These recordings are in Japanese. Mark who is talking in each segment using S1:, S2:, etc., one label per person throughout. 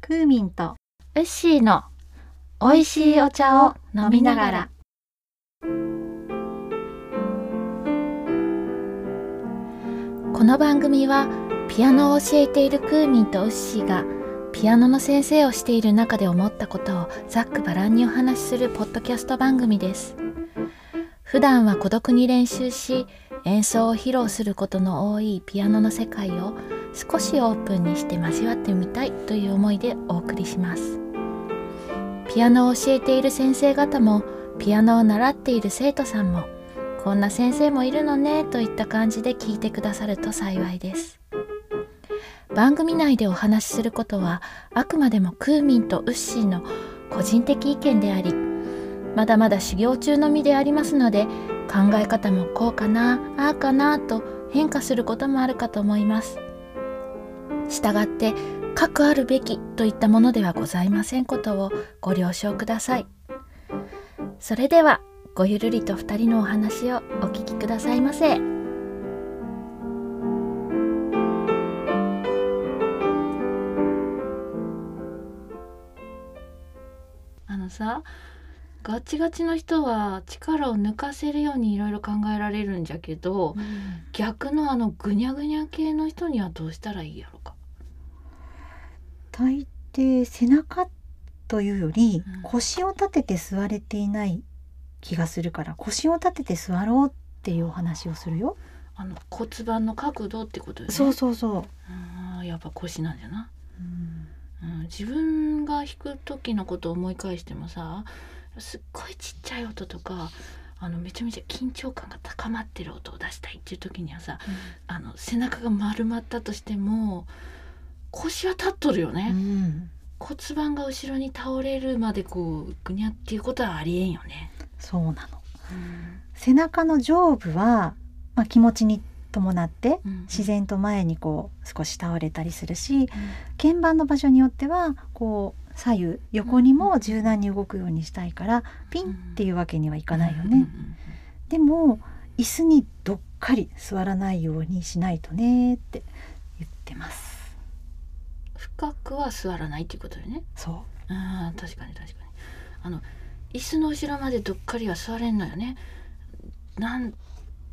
S1: クーミンと
S2: ウッシーの美味しいお茶を飲みながら。この番組はピアノを教えているクーミンとウッシーがピアノの先生をしている中で思ったことをざっくばらんにお話しするポッドキャスト番組です。普段は孤独に練習し演奏を披露することの多いピアノの世界を少しオープンにして交わってみたいという思いでお送りします。ピアノを教えている先生方もピアノを習っている生徒さんもこんな先生もいるのねといった感じで聞いてくださると幸いです。番組内でお話しすることはあくまでもクーミンとウッシーの個人的意見でありまだまだ修行中の身でありますので考え方もこうかなああかなと変化することもあるかと思います。したがって核あるべきといったものではございませんことをご了承ください。それではごゆるりと二人のお話をお聞きくださいませ。あのさガチガチの人は力を抜かせるようにいろいろ考えられるんじゃけど、逆のあのぐにゃぐにゃ系の人にはどうしたらいいやろか？
S1: 大抵背中というより
S2: うん。
S1: 腰を立てて座れていない気がするから腰を立てて座ろうっていうお話をするよ。
S2: あの骨盤の角度ってことよね？
S1: そうそうそう。
S2: あーやっぱ腰なんじゃな、
S1: うん。
S2: うん、自分が弾く時のことを思い返してもさすっごいちっちゃい音とかあのめちゃめちゃ緊張感が高まってる音を出したいっていう時にはさあの背中が丸まったとしても腰は立っとるよね、
S1: うん。
S2: 骨盤が後ろに倒れるまでこうぐにゃっていうことはありえんよね、
S1: そうなの。
S2: うん。
S1: 背中の上部は、まあ、気持ちに伴って
S2: うん
S1: 自然と前にこう少し倒れたりするし鍵盤の場所によってはこう左右横にも柔軟に動くようにしたいからピンっていうわけにはいかないよね。でも椅子にどっかり座らないようにしないとねって言ってます。
S2: 深くは座らないっていうことよね。
S1: そ
S2: あー確かに確かに。あの椅子の後ろまでどっかりは座れんのよね。なん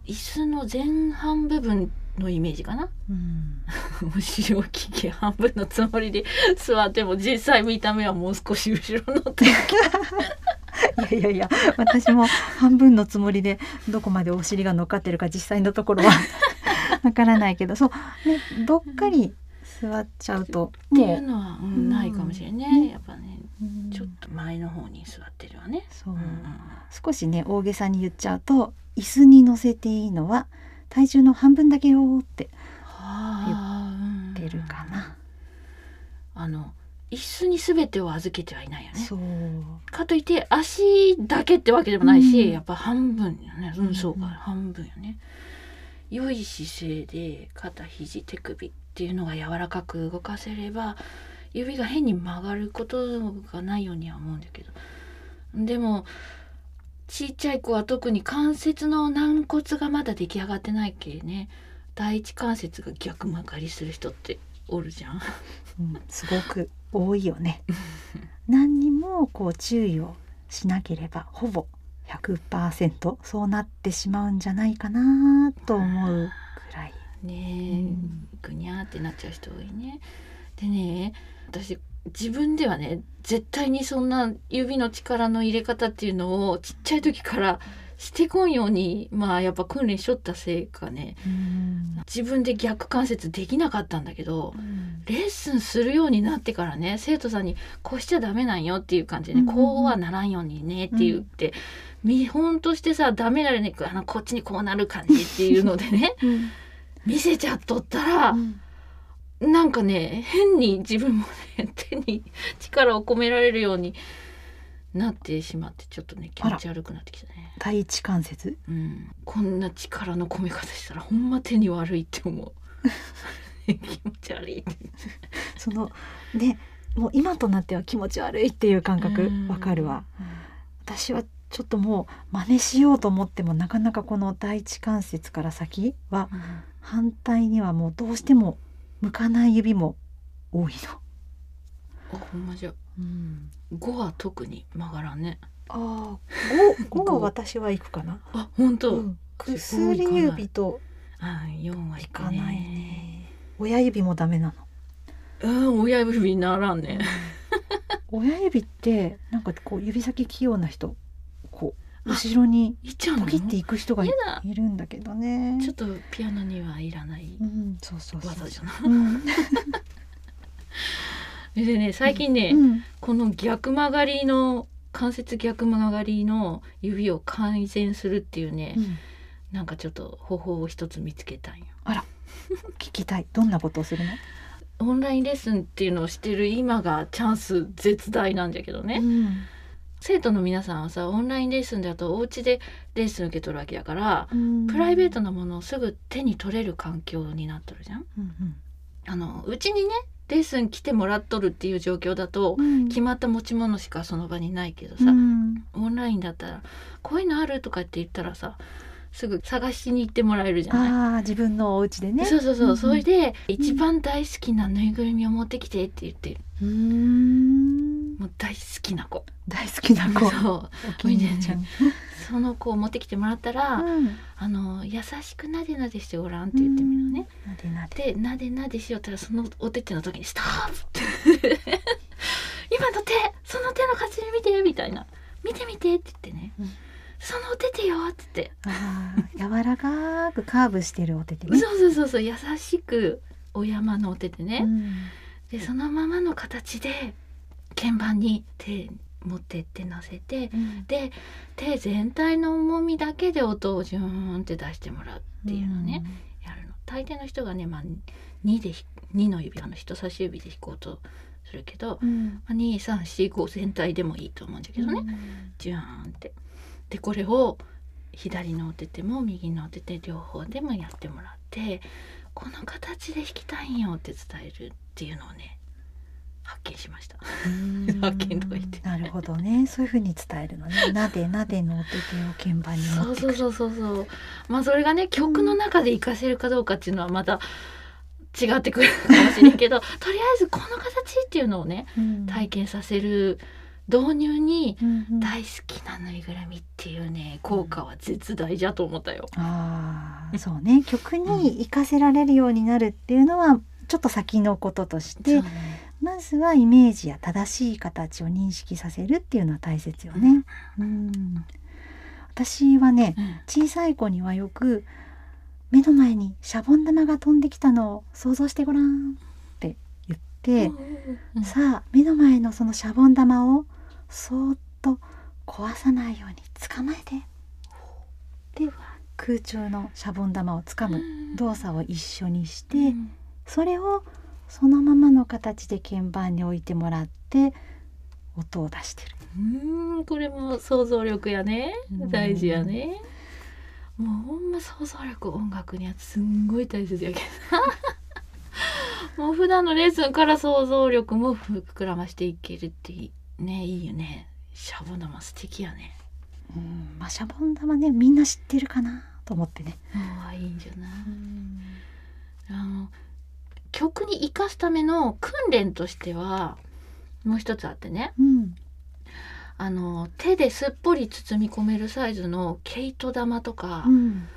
S2: 椅子の前半部分のイメージかな？
S1: う。うん。
S2: 後ろ利き半分のつもりで座っても実際見た目はもう少し後ろのって
S1: いやいやいや私も半分のつもりでどこまでお尻が乗っかってるか実際のところは わからないけどそうねどっかり座っちゃうと
S2: っていう
S1: も
S2: のは、うん
S1: う。ん
S2: ないかもしれん
S1: ね。
S2: ねやっぱね。ちょっと前の方に座ってるわね、
S1: そう。少しね大げさに言っちゃうと椅子に乗せていいのは体重の半分だけよって
S2: はあ
S1: 出るかな。
S2: あの椅子に全てを預けてはいないよね。
S1: そう。
S2: かといって足だけってわけでもないし、
S1: うん。
S2: やっぱ半分よね。うんそうか、
S1: うん
S2: 半分よね。良い姿勢で肩肘手首っていうのが柔らかく動かせれば指が変に曲がることがないようには思うんだけどでもちっちゃい子は特に関節の軟骨がまだ出来上がってないけね第一関節が逆曲がりする人っておるじゃん。
S1: うん、すごく多いよね。何にもこう注意をしなければほぼ100%そうなってしまうんじゃないかなと思う。
S2: ねぐにゃーってなっちゃう人多いね。でね私自分ではね絶対にそんな指の力の入れ方っていうのをちっちゃい時からしてこんようにまあやっぱ訓練しとったせいかね。自分で逆関節できなかったんだけどレッスンするようになってからね生徒さんに「こうしちゃダメなんよ」っていう感じでね、
S1: うんうんうん
S2: こうはならんようにねって言って、見本としてさダメならねあのこっちにこうなる感じっていうのでね。
S1: うん
S2: 見せちゃっとったら、
S1: うん
S2: なんかね変に自分もね手に力を込められるようになってしまってちょっとね気持ち悪くなってきたね。
S1: 第一関節？
S2: うん、こんな力の込め方したらほんま手に悪いって思う。気持ち悪いって。
S1: そのねもう今となっては気持ち悪いっていう感覚
S2: うん
S1: わかるわ。私はちょっともう真似しようと思ってもなかなかこの第一関節から先は
S2: うん
S1: 反対にはもうどうしても向かない指も多いの。
S2: 多ほんまじゃ。
S1: うん、
S2: 5は特に曲がらんね。
S1: ああ 五五は私は行くかな。
S2: あ本当、
S1: うん。薬指と
S2: あ4はいく
S1: いかない
S2: ね。
S1: ね。親指もダメなの。
S2: うん親指にならんね。
S1: 親指ってなんかこう指先器用な人後ろにポキっていく人がいるんだけどね。
S2: ちょっとピアノにはいらない。技じゃない
S1: うん、
S2: でね最近ね、
S1: うん。
S2: この逆曲がりの関節逆曲がりの指を改善するっていうね、
S1: うん。
S2: なんかちょっと方法を一つ見つけたんよ。
S1: 聞きたい。どんなことをするの？
S2: オンラインレッスンっていうのをしてる今がチャンス絶大なんだけどね、
S1: うん
S2: 生徒の皆さんはさオンラインレッスンだとお家でレッスン受け取るわけだから、
S1: うん
S2: プライベートなものをすぐ手に取れる環境になっとるじゃん。
S1: うん
S2: あのうちにねレッスン来てもらっとるっていう状況だと、
S1: うん
S2: 決まった持ち物しかその場にないけどさ、
S1: うん
S2: オンラインだったら「こういうのある?」とかって言ったらさすぐ探しに行ってもらえるじゃない？
S1: 自分のお家でね。
S2: そうそうそう、
S1: んん
S2: それで一番大好きなぬいぐるみを持ってきてって言って
S1: うーん
S2: もう大好きな子
S1: 大好きな子。
S2: そ
S1: ちゃん。
S2: その子を持ってきてもらったら、
S1: うん
S2: あの優しくなでなでしてごらんって言ってみるのね。。
S1: なでなで。
S2: でなでなでしよったらそのお手手の時に「ストップ!」って今の手その手の形見てみたいな「見て見て」って言ってね「
S1: うん
S2: そのお手手よ」って言って
S1: 柔らかくカーブしてるお手手ね。
S2: そうそうそうそう優しくお山のお手手ね、
S1: うん
S2: でそのままの形で鍵盤に手持ってって乗せて
S1: うん。
S2: で手全体の重みだけで音をジューンって出してもらうっていうのね、やるの。大抵の人がね、まあ、2で2の指あの人差し指で弾こうとするけど、
S1: うん。
S2: まあ、2345全体でもいいと思うんだけどね、
S1: うん。
S2: ジューンって。でこれを左のお手手も右のお手手両方でもやってもらってこの形で弾きたいんよって伝えるっていうのをね発見しました。発見とか言って
S1: なるほどね。そういう風に伝えるのね。なでなでのお手手を鍵盤に持
S2: そう。そうそうそうそうまあそれがね曲の中で活かせるかどうかっていうのはまた違ってくるかもしれんけどとりあえずこの形っていうのをね
S1: うん
S2: 体験させる導入に
S1: うんうん
S2: 大好きなぬいぐるみっていうね効果は絶大じゃと思ったよ。
S1: ああ、そうね。曲に活かせられるようになるっていうのはちょっと先のこととして
S2: そう、ね
S1: まずはイメージや正しい形を認識させるっていうのは大切よね。うん。私はね、
S2: うん。
S1: 小さい子にはよく目の前にシャボン玉が飛んできたのを想像してごらんって言って、
S2: うん
S1: さあ目の前のそのシャボン玉をそーっと壊さないように捕まえてで空中のシャボン玉を掴む動作を一緒にして、
S2: うん。
S1: それをそのままの形で鍵盤に置いてもらって音を出してる。
S2: うんこれも想像力やね。
S1: うん。
S2: 大事やね。もうほんま想像力音楽にはすんごい大切やけど もう普段のレッスンから想像力も膨らましていけるっていいねいいよね。シャボン玉素敵やね。
S1: うんまあ、シャボン玉ねみんな知ってるかなと思ってね。
S2: ああいいんじゃない？あの曲に生かすための訓練としてはもう一つあってね。
S1: うん。
S2: あの手ですっぽり包み込めるサイズの毛糸玉とか、
S1: うん。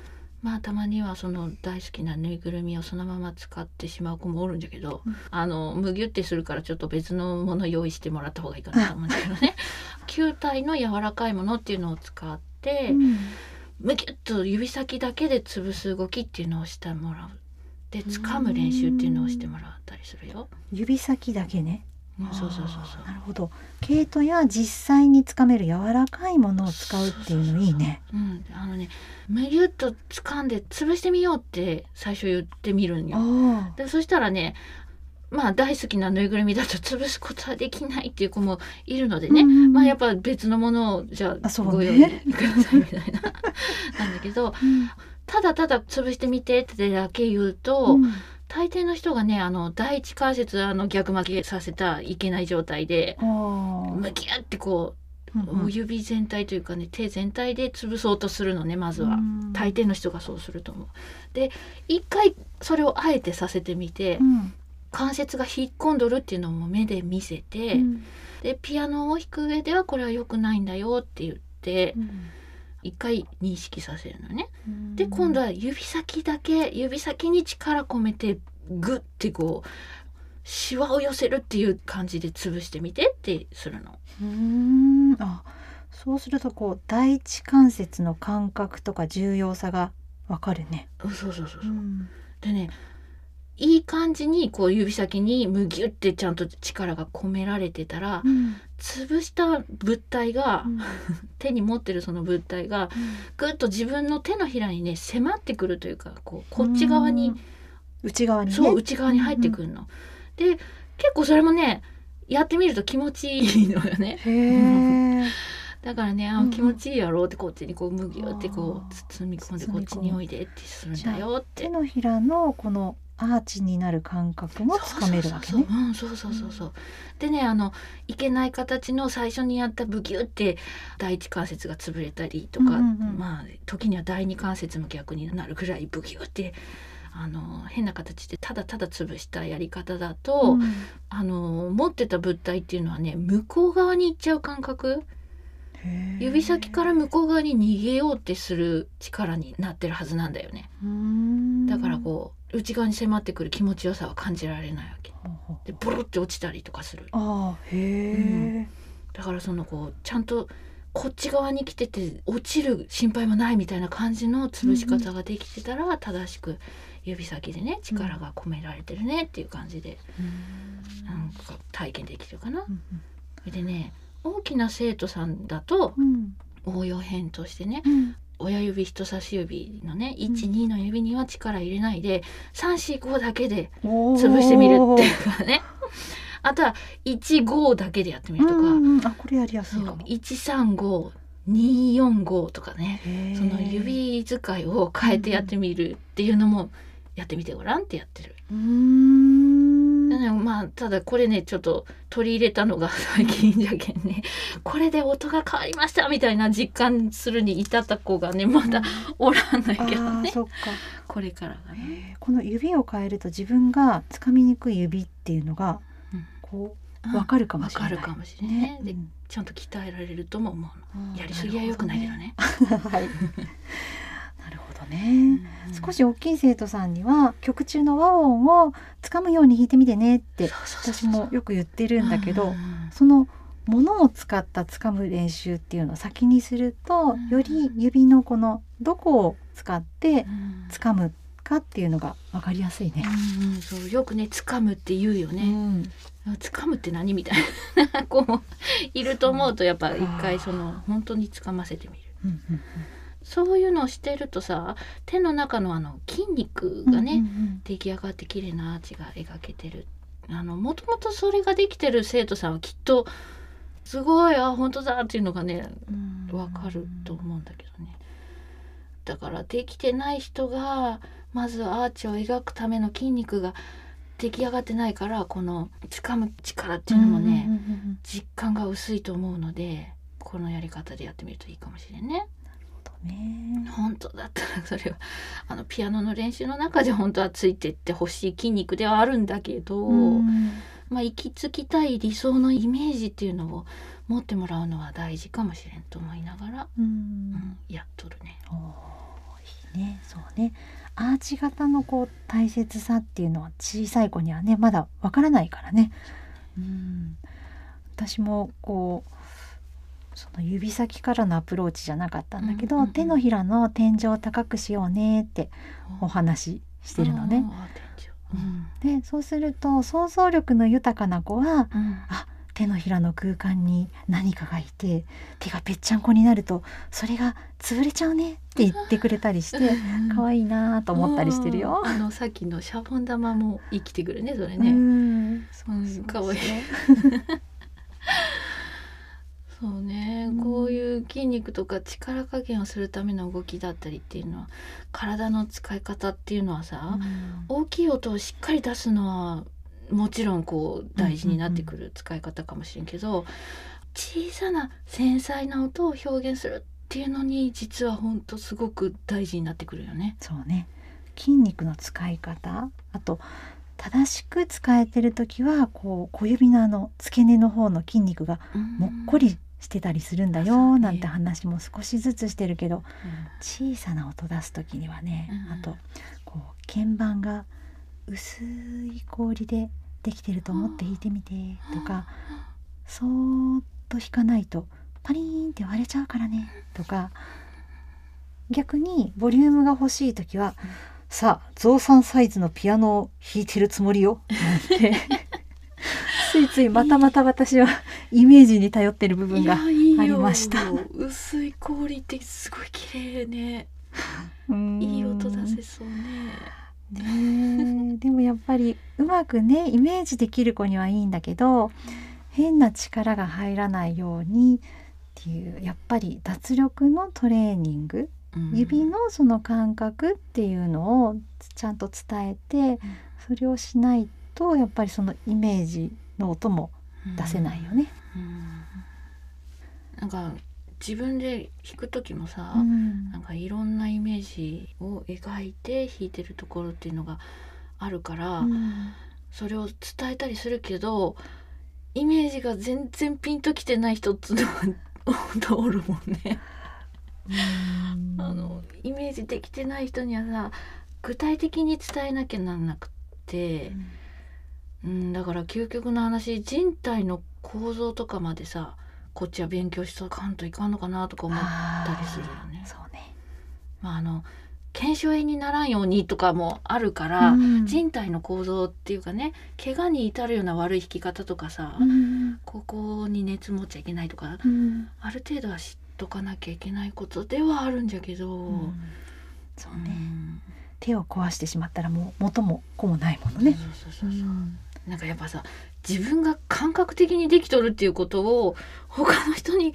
S2: まあたまにはその大好きなぬいぐるみをそのまま使ってしまう子もおるんだけど、
S1: うん。
S2: あのむぎゅってするからちょっと別のもの用意してもらった方がいいかなと思うんだけどね。球体の柔らかいものっていうのを使って、
S1: うん。
S2: むぎゅっと指先だけで潰す動きっていうのをしてもらうで掴む練習っていうのをしてもらったりするよ。
S1: 指先だけね。
S2: うんそうそうそう
S1: あ
S2: そう
S1: ーなるほど。毛糸や実際につかめる柔らかいものを使うっていうのいいね。
S2: うん、あのねむぎゅっと掴んで潰してみようって最初言ってみるんよ。
S1: あ
S2: でそしたらねまあ大好きなぬいぐるみだと潰すことはできないっていう子もいるのでね、
S1: うんうんうん
S2: まあやっぱ別のものをじゃあご用意くださいみたいな なんだけど
S1: うん
S2: ただただ潰してみてってだけ言うと、
S1: うん。
S2: 大抵の人がねあの第一関節あの逆巻きさせたいけない状態でむぎゅってこ
S1: うん
S2: う、
S1: うん
S2: 指全体というかね手全体で潰そうとするのねまずは。
S1: うん。
S2: 大抵の人がそうすると思う。で一回それをあえてさせてみて、
S1: うん。
S2: 関節が引っ込んどるっていうのも目で見せて、
S1: うん。
S2: でピアノを弾く上ではこれは良くないんだよって言って一回認識させるのね。で今度は指先だけ指先に力込めてグッてこうシワを寄せるっていう感じで潰してみてってするの。
S1: うーんあそうするとこう第一関節の感覚とか重要さがわかるね。
S2: そうそうそうそう。
S1: ん
S2: でねいい感じにこう指先にむぎゅってちゃんと力が込められてたら
S1: うん
S2: 潰した物体が手に持ってるその物体がぐっと自分の手のひらにね迫ってくるというかこうこっち側に
S1: 内側にね。
S2: そう内側に入ってくるの。で結構それもねやってみると気持ちいいのよね。だからね、あ
S1: うんうん
S2: 気持ちいいやろうってこっちにこうむぎゅってこう包み込んでこっちにおいでってするんだよって
S1: 手。のひらのこのアーチになる感覚もつかめるわけね。
S2: そうそうそうそううんそうそうそう。でねあのいけない形の最初にやったブギュって第一関節が潰れたりとか、
S1: うんうんうん
S2: まあ時には第二関節も逆になるぐらいブギュってあの変な形でただただ潰したやり方だと、
S1: うん
S2: あの持ってた物体っていうのはね向こう側に行っちゃう感覚指先から向こう側に逃げようってする力になってるはずなんだよね。だからこう内側に迫ってくる気持ちよさは感じられないわけ。でボロって落ちたりとかする。
S1: ああへえ。
S2: だからそのこうちゃんとこっち側に来てて落ちる心配もないみたいな感じの潰し方ができてたら正しく指先でね力が込められてるねっていう感じでなんか体験できるかな。でね大きな生徒さんだと
S1: うん。
S2: 応用編としてね
S1: うん。
S2: 親指人差し指のね
S1: ん
S2: 12の指には力入れないで345だけで潰してみるっていうかね。あとは15だけでやってみるとか、
S1: うんうんあこれやりやすいかも。
S2: 135245とかね。その指使いを変えてやってみるっていうのもやってみてごらんってやってる。
S1: うーん。
S2: でねまあただこれねちょっと取り入れたのが 最近じゃけんねこれで音が変わりましたみたいな実感するに至った子がねまだおらんないけどね
S1: あーそっか。
S2: これからがね。
S1: この指を変えると自分がつかみにくい指っていうのが
S2: うん
S1: こうわかるかも
S2: わ
S1: しれない。
S2: かるかもしれないね。で
S1: うん
S2: ちゃんと鍛えられるとも思うの。やりすぎは良くないけどね
S1: はい。なるほどね。少し大きい生徒さんには曲中の和音をつかむように弾いてみてねって私もよく言ってるんだけど、そのものを使ったつかむ練習っていうのを先にすると
S2: うん
S1: より指のこのどこを使ってつかむかっていうのが分かりやすいね。
S2: うんうん、そうよくね掴むって言うよ
S1: う
S2: ね。
S1: ん
S2: 掴むって何みたいな子もいると思うとやっぱ一回その本当に掴ませてみる。
S1: うんうん
S2: そういうのをしてるとさ手の中のあの筋肉
S1: うん
S2: がね、
S1: うんうん
S2: 出来上がって綺麗なアーチが描けてる。あのもともとそれができてる生徒さんはきっとすごいあ本当だっていうのがね
S1: うん。
S2: わかると思うんだけどね。だからできてない人がまずアーチを描くための筋肉が出来上がってないからこの掴む力っていうのもね、
S1: うんうんうん。
S2: 実感が薄いと思うのでこのやり方でやってみるといいかもしれんね。
S1: うんね。
S2: 本当だったらそれはあのピアノの練習の中で本当はついてってほしい筋肉ではあるんだけど、
S1: うん。
S2: まあ行き着きたい理想のイメージっていうのを持ってもらうのは大事かもしれんと思いながら、
S1: う
S2: うんん、やっとるね。
S1: いいねそうね。アーチ型のこう大切さっていうのは小さい子にはねまだわからないからね。うん。私もこうその指先からのアプローチじゃなかったんだけど、
S2: うんうんうん。
S1: 手のひらの天井を高くしようねってお話ししてるのね。
S2: あー天井。
S1: でそうすると想像力の豊かな子は
S2: うん。うん
S1: あ手のひらの空間に何かがいて手がぺっちゃんこになるとそれが潰れちゃうねって言ってくれたりして可愛いなと思ったりしてるよ。
S2: あ。のさっきのシャボン玉も生きてくるねそれ
S1: う
S2: ね。
S1: ん
S2: うん可愛い そうね、
S1: うん。
S2: こういう筋肉とか力加減をするための動きだったりっていうのは体の使い方っていうのはさ、大きい音をしっかり出すのはもちろんこう大事になってくる使い方かもしれんけど、小さな繊細な音を表現するっていうのに実は本当すごく大事になってくるよね。
S1: そうね。筋肉の使い方あと正しく使えてる時はこう小指のあの付け根の方の筋肉がもっこりしてたりするんだよなんて話も少しずつしてるけど小さな音出す時にはね
S2: うん。
S1: あとこう鍵盤が薄い氷でできてると思って弾いてみてとかそーっと弾かないとパリーンって割れちゃうからねとか逆にボリュームが欲しい時は
S2: うん
S1: さあ増産サイズのピアノを弾いてるつもりよなんて。ついついまたまた私はイメージに頼ってる部分がありました。
S2: 薄い氷ってすごい綺麗ね。
S1: うん。
S2: いい音出せそうね。
S1: ねえ。でもやっぱりうまくねイメージできる子にはいいんだけど変な力が入らないようにっていうやっぱり脱力のトレーニング
S2: うん。
S1: 指のその感覚っていうのをちゃんと伝えてそれをしないとやっぱりそのイメージの音も出せないよね。
S2: うん。なんか自分で弾く時もさ、
S1: うん。
S2: なんかいろんなイメージを描いて弾いてるところっていうのがあるから、
S1: うん。
S2: それを伝えたりするけどイメージが全然ピンときてない人っつうのるもんね。あのイメージできてない人にはさ具体的に伝えなきゃなんなくって、うん、だから究極の話人体の構造とかまでさこっちは勉強しとかんといかんのかなとか思ったりするよね。
S1: そうね。
S2: まああの腱鞘炎にならんようにとかもあるから、
S1: うん
S2: 人体の構造っていうかね怪我に至るような悪い弾き方とかさ、
S1: うん
S2: ここに熱持っちゃいけないとか
S1: うん
S2: ある程度は知っとかなきゃいけないことではあるんじゃけど、
S1: うんそうね。
S2: ん
S1: 手を壊してしまったらもう元も子もないものね。
S2: そうそうそうそうなんかやっぱさ自分が感覚的にできとるっていうことを他の人に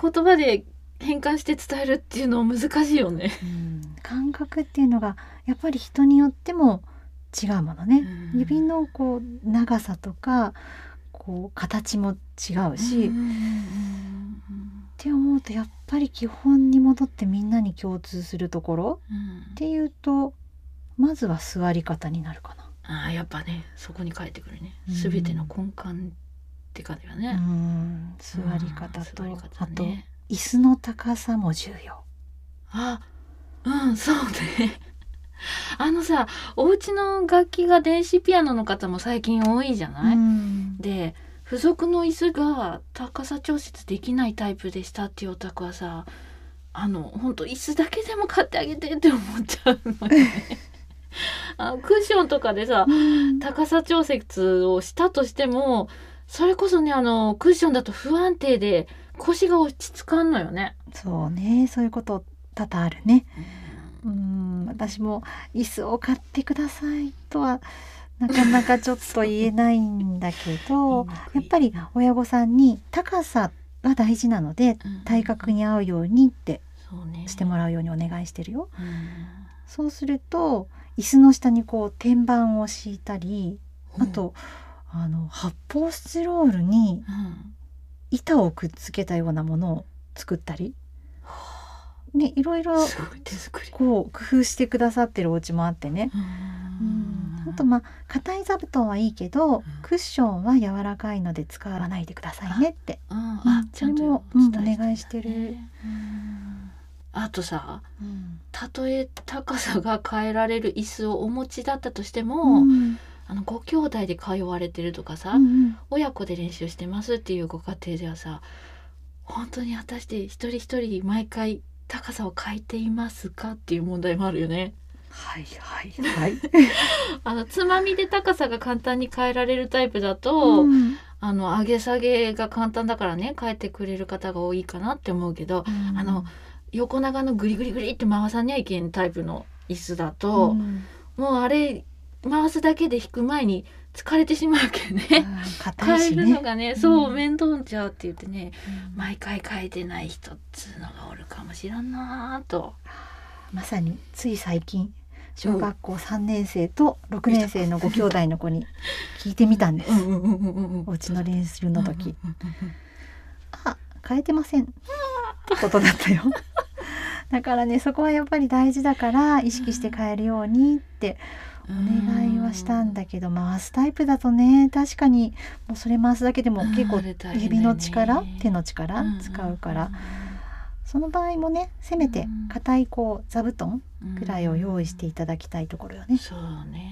S2: 言葉で変換して伝えるっていうのは難しいよね。
S1: うん感覚っていうのがやっぱり人によっても違うものね。
S2: うん
S1: 指のこう長さとかこう形も違うし、っ
S2: うん
S1: て思うとやっぱり基本に戻ってみんなに共通するところっていうとまずは座り方になるかな。
S2: ああやっぱねそこに帰ってくるね
S1: うん
S2: 全ての根幹って感じは
S1: う
S2: ね。
S1: ん座り方と、
S2: うん座り方
S1: あと
S2: ね
S1: 椅子の高さも重要。
S2: あうんそうね。あのさお家の楽器が電子ピアノの方も最近多いじゃない、
S1: うん
S2: で付属の椅子が高さ調節できないタイプでしたっていうお宅はさあの本当椅子だけでも買ってあげてって思っちゃうのよね。あのクッションとかでさ
S1: うん。
S2: 高さ調節をしたとしてもそれこそねあのクッションだと不安定で腰が落ち着かんのよね。
S1: そうね。そういうこと多々あるね。うん。私も椅子を買ってくださいとはなかなかちょっと言えないんだけど やっぱり親御さんに高さが大事なので体格に合うようにってしてもらうようにお願いしてるよ。
S2: うん。
S1: そうすると椅子の下にこう天板を敷いたりあとあの発泡スチロールに
S2: うん。
S1: 板をくっつけたようなものを作ったり、ね、いろいろ
S2: い手作り。
S1: こう工夫してくださってるお家もあってね。うん。あとまあ硬い座布団はいいけど、クッションは柔らかいので使わないでくださいねって。
S2: うん。
S1: それもお願いしてる。
S2: ねうんあとさ
S1: うん。
S2: たとえ高さが変えられる椅子をお持ちだったとしても、
S1: うん。
S2: あのご兄弟で通われてるとかさ、
S1: うん
S2: 親子で練習してますっていうご家庭ではさ本当に果たして一人一人毎回高さを変えていますかっていう問題もあるよね。
S1: はいはいはい。
S2: あのつまみで高さが簡単に変えられるタイプだと、
S1: うん。
S2: あの上げ下げが簡単だからね変えてくれる方が多いかなって思うけど、あの横長のグリグリグリって回さにゃいけんタイプの椅子だと、
S1: うん。
S2: もうあれ回すだけで弾く前に疲れてしまうけんね。変えるの
S1: ね。
S2: がね、そう
S1: うん。
S2: 面倒じゃうって言ってね
S1: うん。
S2: 毎回変えてない人っつうのがおるかもしらんなぁと。
S1: まさについ最近小学校3年生と6年生のご兄弟の子に聞いてみたんです。
S2: うん。うん。うん。うん。うん。
S1: お家の練習の時。
S2: うん。うん。うん。
S1: あ変えてません。ってことだったよ。だからねそこはやっぱり大事だから意識して変えるようにってお願いはしたんだけど回すタイプだとね確かにもうそれ回すだけでも結構指の力、手の力使うから、その場合もねせめて硬いこう座布団ぐらいを用意していただきたいところよね。
S2: そうね、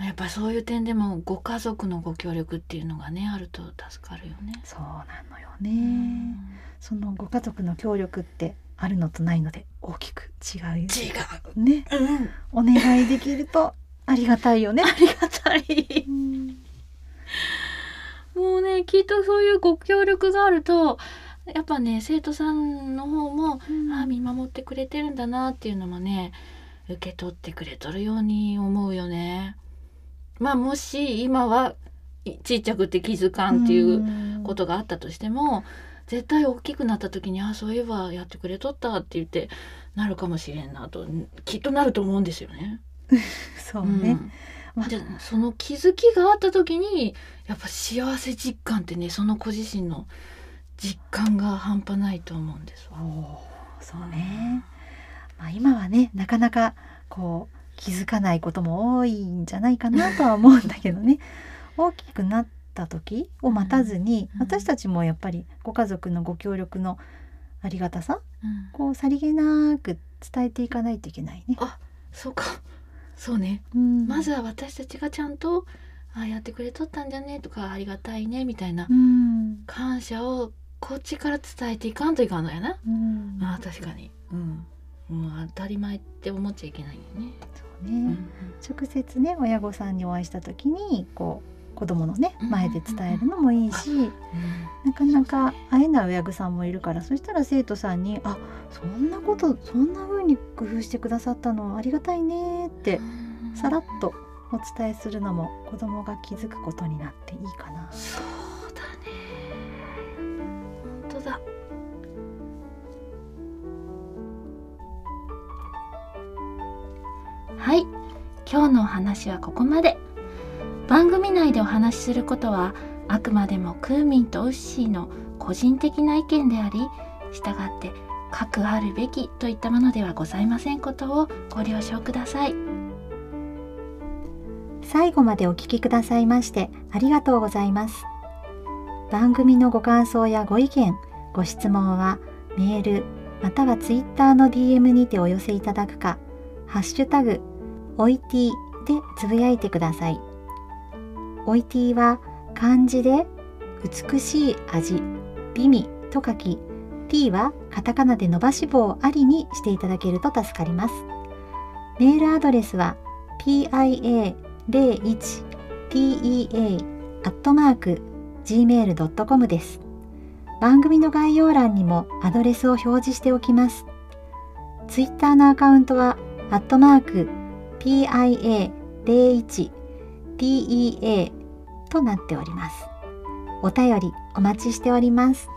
S2: やっぱそういう点でもご家族のご協力っていうのがねあると助かるよね。
S1: そうなのよね。そのご家族の協力ってあるのとないので大きく違う
S2: 違
S1: う。ね、うん、お願いできるとありがたいよね。
S2: ありがたい、うん、もうねきっとそういうご協力があるとやっぱね生徒さんの方も、うん、あ見守ってくれてるんだなっていうのもね受け取ってくれとるように思うよね。まあもし今はちっちゃくて気づかんっていうことがあったとしても、絶対大きくなった時にあそういえばやってくれとったって言ってなるかもしれんなときっとなると思うんですよね。
S1: そうね、
S2: うん、でその気づきがあった時にやっぱ幸せ実感ってねその子自身の実感が半端ないと思うんです
S1: そうね、まあ、今はねなかなかこう気づかないことも多いんじゃないかなとは思うんだけどね。大きくなった時を待たずに、うん、私たちもやっぱりご家族のご協力のありがたさ、うん、こうさりげなく伝えていかないといけないね。
S2: あそうか。そうね、うん、まずは私たちがちゃんとあやってくれとったんじゃねとかありがたいねみたいな感謝をこっちから伝えていかんといかんのやな。うん、あ確かに、うん、もう当たり前って思っちゃいけないよね。
S1: そうね、うん、直接ね親御さんにお会いした時にこう子供のね前で伝えるのもいいし、なかなか会えない親御さんもいるからそしたら生徒さんに「あそんなことそんな風に工夫してくださったのありがたいね」ってさらっとお伝えするのも子供が気づくことになっていいかな。
S2: はい。今日のお話はここまで。番組内でお話しすることはあくまでもクーミンとウッシーの個人的な意見であり従って核あるべきといったものではございませんことをご了承ください。
S1: 最後までお聞きくださいましてありがとうございます。番組のご感想やご意見ご質問はメールまたはツイッターの DM にてお寄せいただくかハッシュタグおいてぃでつぶやいてください。おいてぃは漢字で美しい味、美味と書き、t はカタカナで伸ばし棒ありにしていただけると助かります。メールアドレスは pia01tea アットマーク gmail.com です。番組の概要欄にもアドレスを表示しておきます。ツイッターのアカウントは、アットマーク pia01 TEA となっております。お便りお待ちしております。